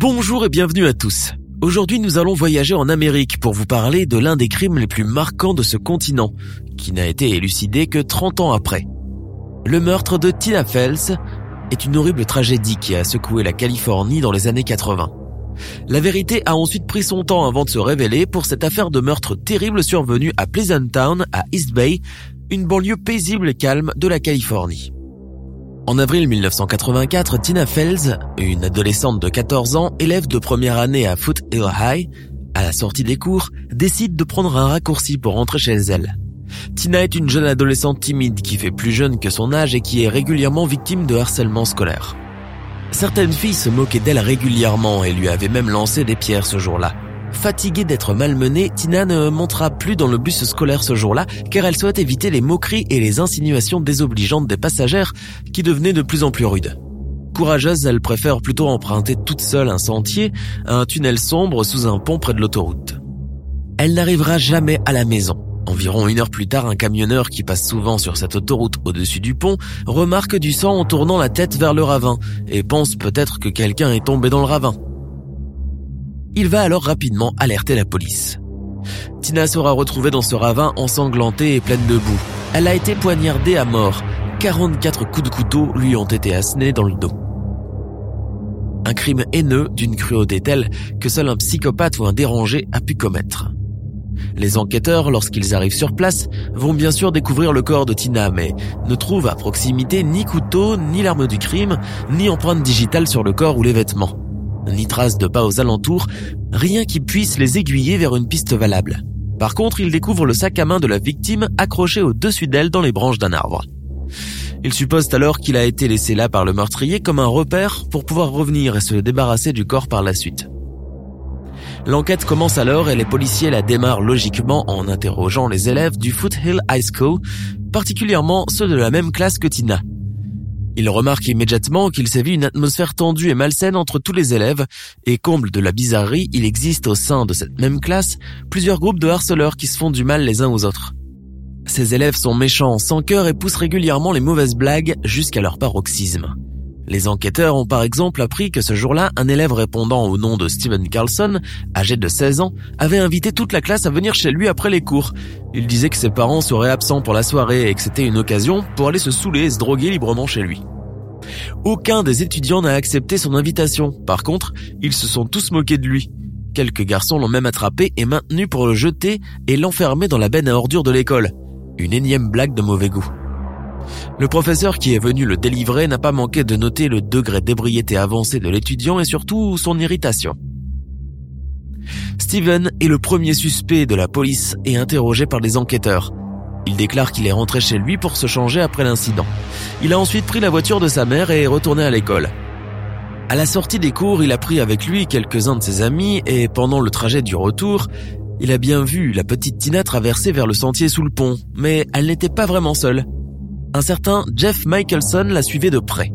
Bonjour et bienvenue à tous. Aujourd'hui, nous allons voyager en Amérique pour vous parler de l'un des crimes les plus marquants de ce continent, qui n'a été élucidé que 30 ans après. Le meurtre de Tina Fels est une horrible tragédie qui a secoué la Californie dans les années 80. La vérité a ensuite pris son temps avant de se révéler pour cette affaire de meurtre terrible survenue à Pleasant Town, à East Bay, une banlieue paisible et calme de la Californie. En avril 1984, Tina Fels, une adolescente de 14 ans, élève de première année à Foothill High, à la sortie des cours, décide de prendre un raccourci pour rentrer chez elle. Tina est une jeune adolescente timide qui fait plus jeune que son âge et qui est régulièrement victime de harcèlement scolaire. Certaines filles se moquaient d'elle régulièrement et lui avaient même lancé des pierres ce jour-là. Fatiguée d'être malmenée, Tina ne montera plus dans le bus scolaire ce jour-là car elle souhaite éviter les moqueries et les insinuations désobligeantes des passagères qui devenaient de plus en plus rudes. Courageuse, elle préfère plutôt emprunter toute seule un sentier, un tunnel sombre sous un pont près de l'autoroute. Elle n'arrivera jamais à la maison. Environ une heure plus tard, un camionneur qui passe souvent sur cette autoroute au-dessus du pont remarque du sang en tournant la tête vers le ravin et pense peut-être que quelqu'un est tombé dans le ravin. Il va alors rapidement alerter la police. Tina sera retrouvée dans ce ravin ensanglantée et pleine de boue. Elle a été poignardée à mort. 44 coups de couteau lui ont été assenés dans le dos. Un crime haineux d'une cruauté telle que seul un psychopathe ou un dérangé a pu commettre. Les enquêteurs, lorsqu'ils arrivent sur place, vont bien sûr découvrir le corps de Tina, mais ne trouvent à proximité ni couteau, ni l'arme du crime, ni empreinte digitale sur le corps ou les vêtements ni trace de pas aux alentours, rien qui puisse les aiguiller vers une piste valable. Par contre, il découvre le sac à main de la victime accroché au-dessus d'elle dans les branches d'un arbre. Il suppose alors qu'il a été laissé là par le meurtrier comme un repère pour pouvoir revenir et se débarrasser du corps par la suite. L'enquête commence alors et les policiers la démarrent logiquement en interrogeant les élèves du Foothill High School, particulièrement ceux de la même classe que Tina. Il remarque immédiatement qu'il sévit une atmosphère tendue et malsaine entre tous les élèves, et comble de la bizarrerie, il existe au sein de cette même classe plusieurs groupes de harceleurs qui se font du mal les uns aux autres. Ces élèves sont méchants, sans cœur et poussent régulièrement les mauvaises blagues jusqu'à leur paroxysme. Les enquêteurs ont par exemple appris que ce jour-là, un élève répondant au nom de Steven Carlson, âgé de 16 ans, avait invité toute la classe à venir chez lui après les cours. Il disait que ses parents seraient absents pour la soirée et que c'était une occasion pour aller se saouler et se droguer librement chez lui. Aucun des étudiants n'a accepté son invitation. Par contre, ils se sont tous moqués de lui. Quelques garçons l'ont même attrapé et maintenu pour le jeter et l'enfermer dans la benne à ordures de l'école. Une énième blague de mauvais goût. Le professeur qui est venu le délivrer n'a pas manqué de noter le degré d'ébriété avancé de l'étudiant et surtout son irritation. Steven est le premier suspect de la police et interrogé par les enquêteurs. Il déclare qu'il est rentré chez lui pour se changer après l'incident. Il a ensuite pris la voiture de sa mère et est retourné à l'école. À la sortie des cours, il a pris avec lui quelques-uns de ses amis et pendant le trajet du retour, il a bien vu la petite Tina traverser vers le sentier sous le pont, mais elle n'était pas vraiment seule un certain Jeff Michelson la suivait de près.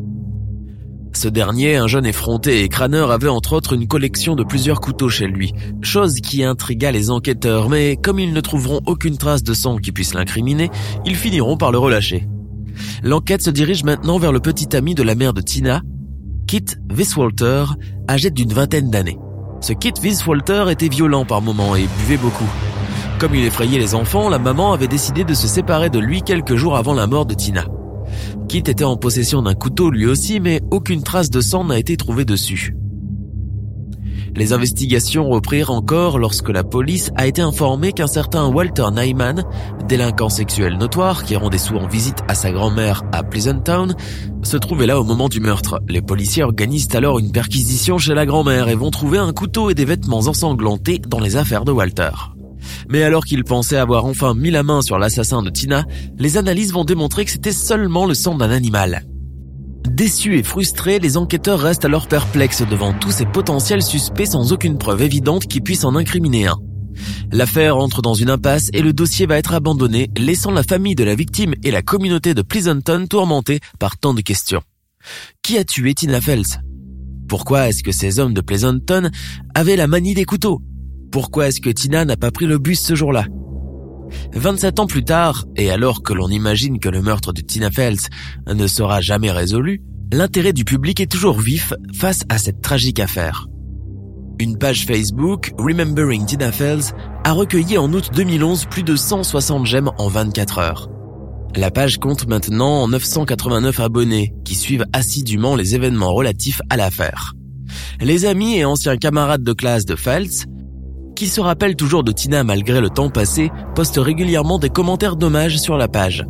Ce dernier, un jeune effronté et crâneur, avait entre autres une collection de plusieurs couteaux chez lui, chose qui intrigua les enquêteurs, mais comme ils ne trouveront aucune trace de sang qui puisse l'incriminer, ils finiront par le relâcher. L'enquête se dirige maintenant vers le petit ami de la mère de Tina, Kit Viswalter, âgé d'une vingtaine d'années. Ce Kit Viswalter était violent par moments et buvait beaucoup. Comme il effrayait les enfants, la maman avait décidé de se séparer de lui quelques jours avant la mort de Tina. Kit était en possession d'un couteau lui aussi, mais aucune trace de sang n'a été trouvée dessus. Les investigations reprirent encore lorsque la police a été informée qu'un certain Walter Nyman, délinquant sexuel notoire qui rendait sous en visite à sa grand-mère à Pleasant Town, se trouvait là au moment du meurtre. Les policiers organisent alors une perquisition chez la grand-mère et vont trouver un couteau et des vêtements ensanglantés dans les affaires de Walter. Mais alors qu'ils pensaient avoir enfin mis la main sur l'assassin de Tina, les analyses vont démontrer que c'était seulement le sang d'un animal. Déçus et frustrés, les enquêteurs restent alors perplexes devant tous ces potentiels suspects sans aucune preuve évidente qui puisse en incriminer un. L'affaire entre dans une impasse et le dossier va être abandonné, laissant la famille de la victime et la communauté de Pleasanton tourmentés par tant de questions. Qui a tué Tina Fels? Pourquoi est-ce que ces hommes de Pleasanton avaient la manie des couteaux? Pourquoi est-ce que Tina n'a pas pris le bus ce jour-là 27 ans plus tard, et alors que l'on imagine que le meurtre de Tina Fels ne sera jamais résolu, l'intérêt du public est toujours vif face à cette tragique affaire. Une page Facebook, Remembering Tina Fels, a recueilli en août 2011 plus de 160 j'aime en 24 heures. La page compte maintenant 989 abonnés qui suivent assidûment les événements relatifs à l'affaire. Les amis et anciens camarades de classe de Fels, qui se rappellent toujours de Tina malgré le temps passé, postent régulièrement des commentaires d'hommage sur la page.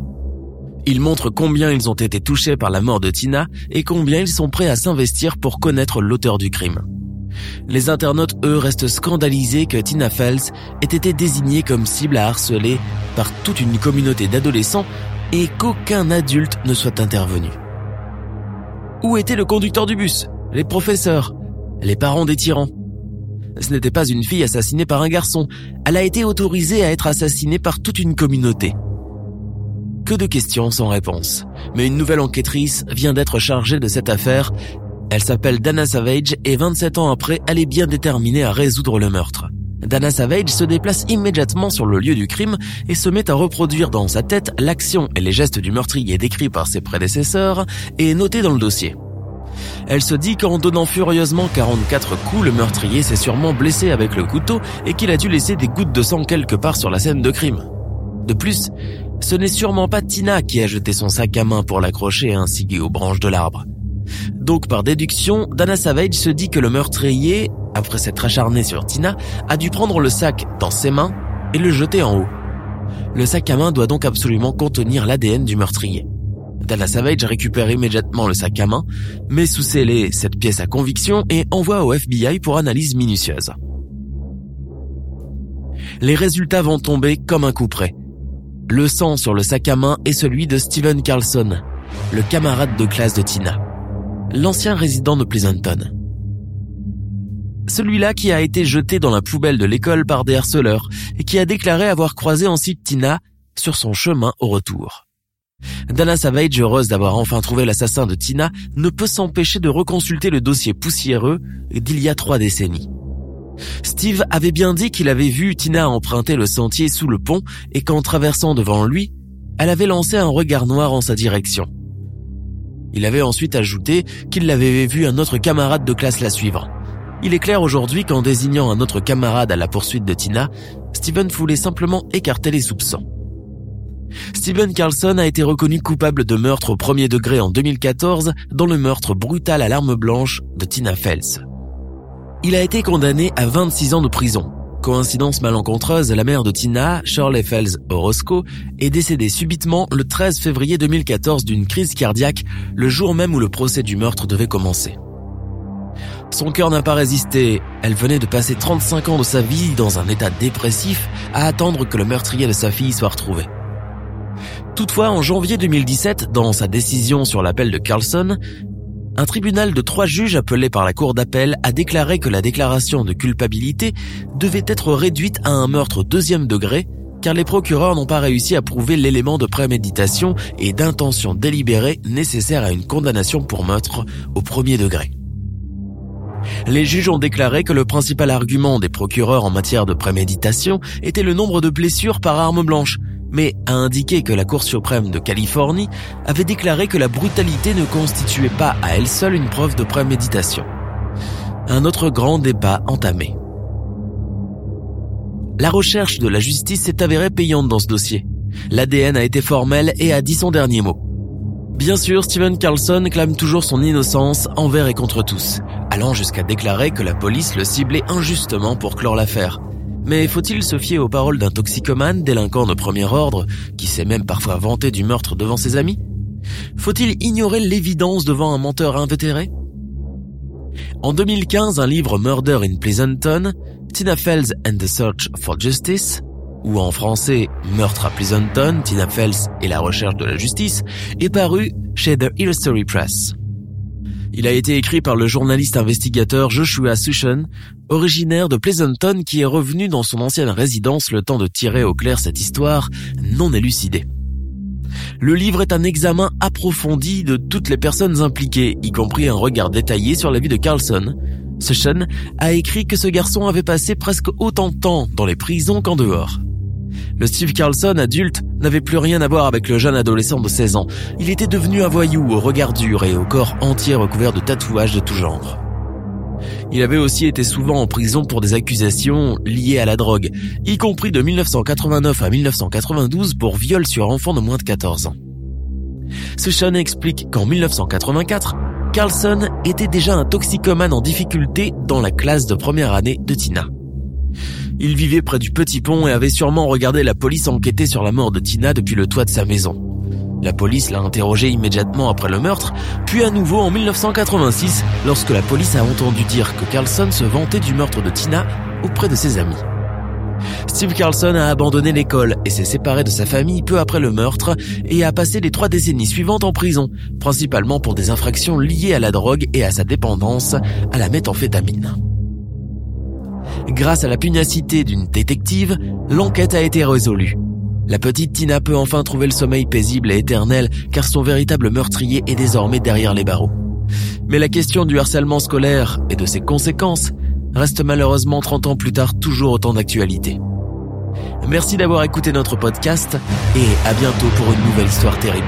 Ils montrent combien ils ont été touchés par la mort de Tina et combien ils sont prêts à s'investir pour connaître l'auteur du crime. Les internautes, eux, restent scandalisés que Tina Fels ait été désignée comme cible à harceler par toute une communauté d'adolescents et qu'aucun adulte ne soit intervenu. Où était le conducteur du bus? Les professeurs? Les parents des tyrans? Ce n'était pas une fille assassinée par un garçon, elle a été autorisée à être assassinée par toute une communauté. Que de questions sans réponse. Mais une nouvelle enquêtrice vient d'être chargée de cette affaire elle s'appelle Dana Savage et 27 ans après, elle est bien déterminée à résoudre le meurtre. Dana Savage se déplace immédiatement sur le lieu du crime et se met à reproduire dans sa tête l'action et les gestes du meurtrier décrits par ses prédécesseurs et notés dans le dossier. Elle se dit qu'en donnant furieusement 44 coups, le meurtrier s'est sûrement blessé avec le couteau et qu'il a dû laisser des gouttes de sang quelque part sur la scène de crime. De plus, ce n'est sûrement pas Tina qui a jeté son sac à main pour l'accrocher ainsi aux branches de l'arbre. Donc par déduction, Dana Savage se dit que le meurtrier, après s'être acharné sur Tina, a dû prendre le sac dans ses mains et le jeter en haut. Le sac à main doit donc absolument contenir l'ADN du meurtrier. Dana Savage récupère immédiatement le sac à main, met sous scellé cette pièce à conviction et envoie au FBI pour analyse minutieuse. Les résultats vont tomber comme un coup près. Le sang sur le sac à main est celui de Steven Carlson, le camarade de classe de Tina l'ancien résident de Pleasanton. Celui-là qui a été jeté dans la poubelle de l'école par des harceleurs et qui a déclaré avoir croisé ensuite Tina sur son chemin au retour. Dana Savage, heureuse d'avoir enfin trouvé l'assassin de Tina, ne peut s'empêcher de reconsulter le dossier poussiéreux d'il y a trois décennies. Steve avait bien dit qu'il avait vu Tina emprunter le sentier sous le pont et qu'en traversant devant lui, elle avait lancé un regard noir en sa direction. Il avait ensuite ajouté qu'il l'avait vu un autre camarade de classe la suivre. Il est clair aujourd'hui qu'en désignant un autre camarade à la poursuite de Tina, Steven voulait simplement écarter les soupçons. Steven Carlson a été reconnu coupable de meurtre au premier degré en 2014 dans le meurtre brutal à l'arme blanche de Tina Fels. Il a été condamné à 26 ans de prison, Coïncidence malencontreuse, la mère de Tina, Shirley Fells Orozco, est décédée subitement le 13 février 2014 d'une crise cardiaque, le jour même où le procès du meurtre devait commencer. Son cœur n'a pas résisté, elle venait de passer 35 ans de sa vie dans un état dépressif à attendre que le meurtrier de sa fille soit retrouvé. Toutefois, en janvier 2017, dans sa décision sur l'appel de Carlson, un tribunal de trois juges appelés par la cour d'appel a déclaré que la déclaration de culpabilité devait être réduite à un meurtre deuxième degré car les procureurs n'ont pas réussi à prouver l'élément de préméditation et d'intention délibérée nécessaire à une condamnation pour meurtre au premier degré. Les juges ont déclaré que le principal argument des procureurs en matière de préméditation était le nombre de blessures par arme blanche, mais a indiqué que la Cour suprême de Californie avait déclaré que la brutalité ne constituait pas à elle seule une preuve de préméditation. Un autre grand débat entamé. La recherche de la justice s'est avérée payante dans ce dossier. L'ADN a été formel et a dit son dernier mot. Bien sûr, Steven Carlson clame toujours son innocence envers et contre tous. allant jusqu'à déclarer que la police le ciblait injustement pour clore l'affaire. Mais faut-il se fier aux paroles d'un toxicomane, délinquant de premier ordre, qui s'est même parfois vanté du meurtre devant ses amis? Faut-il ignorer l'évidence devant un menteur invétéré? En 2015, un livre Murder in Pleasanton, Tina Fells and the Search for Justice, ou en français Meurtre à Pleasanton, Tina Fells et la recherche de la justice, est paru chez The Illusory Press. Il a été écrit par le journaliste investigateur Joshua Sushan, originaire de Pleasanton qui est revenu dans son ancienne résidence le temps de tirer au clair cette histoire non élucidée. Le livre est un examen approfondi de toutes les personnes impliquées, y compris un regard détaillé sur la vie de Carlson. Sushan a écrit que ce garçon avait passé presque autant de temps dans les prisons qu'en dehors. Le Steve Carlson, adulte, n'avait plus rien à voir avec le jeune adolescent de 16 ans. Il était devenu un voyou au regard dur et au corps entier recouvert de tatouages de tout genre. Il avait aussi été souvent en prison pour des accusations liées à la drogue, y compris de 1989 à 1992 pour viol sur enfants de moins de 14 ans. Ce Sean explique qu'en 1984, Carlson était déjà un toxicomane en difficulté dans la classe de première année de Tina. Il vivait près du petit pont et avait sûrement regardé la police enquêter sur la mort de Tina depuis le toit de sa maison. La police l'a interrogé immédiatement après le meurtre, puis à nouveau en 1986 lorsque la police a entendu dire que Carlson se vantait du meurtre de Tina auprès de ses amis. Steve Carlson a abandonné l'école et s'est séparé de sa famille peu après le meurtre et a passé les trois décennies suivantes en prison, principalement pour des infractions liées à la drogue et à sa dépendance à la méthamphétamine. Grâce à la pugnacité d'une détective, l'enquête a été résolue. La petite Tina peut enfin trouver le sommeil paisible et éternel car son véritable meurtrier est désormais derrière les barreaux. Mais la question du harcèlement scolaire et de ses conséquences reste malheureusement 30 ans plus tard toujours autant d'actualité. Merci d'avoir écouté notre podcast et à bientôt pour une nouvelle histoire terrible.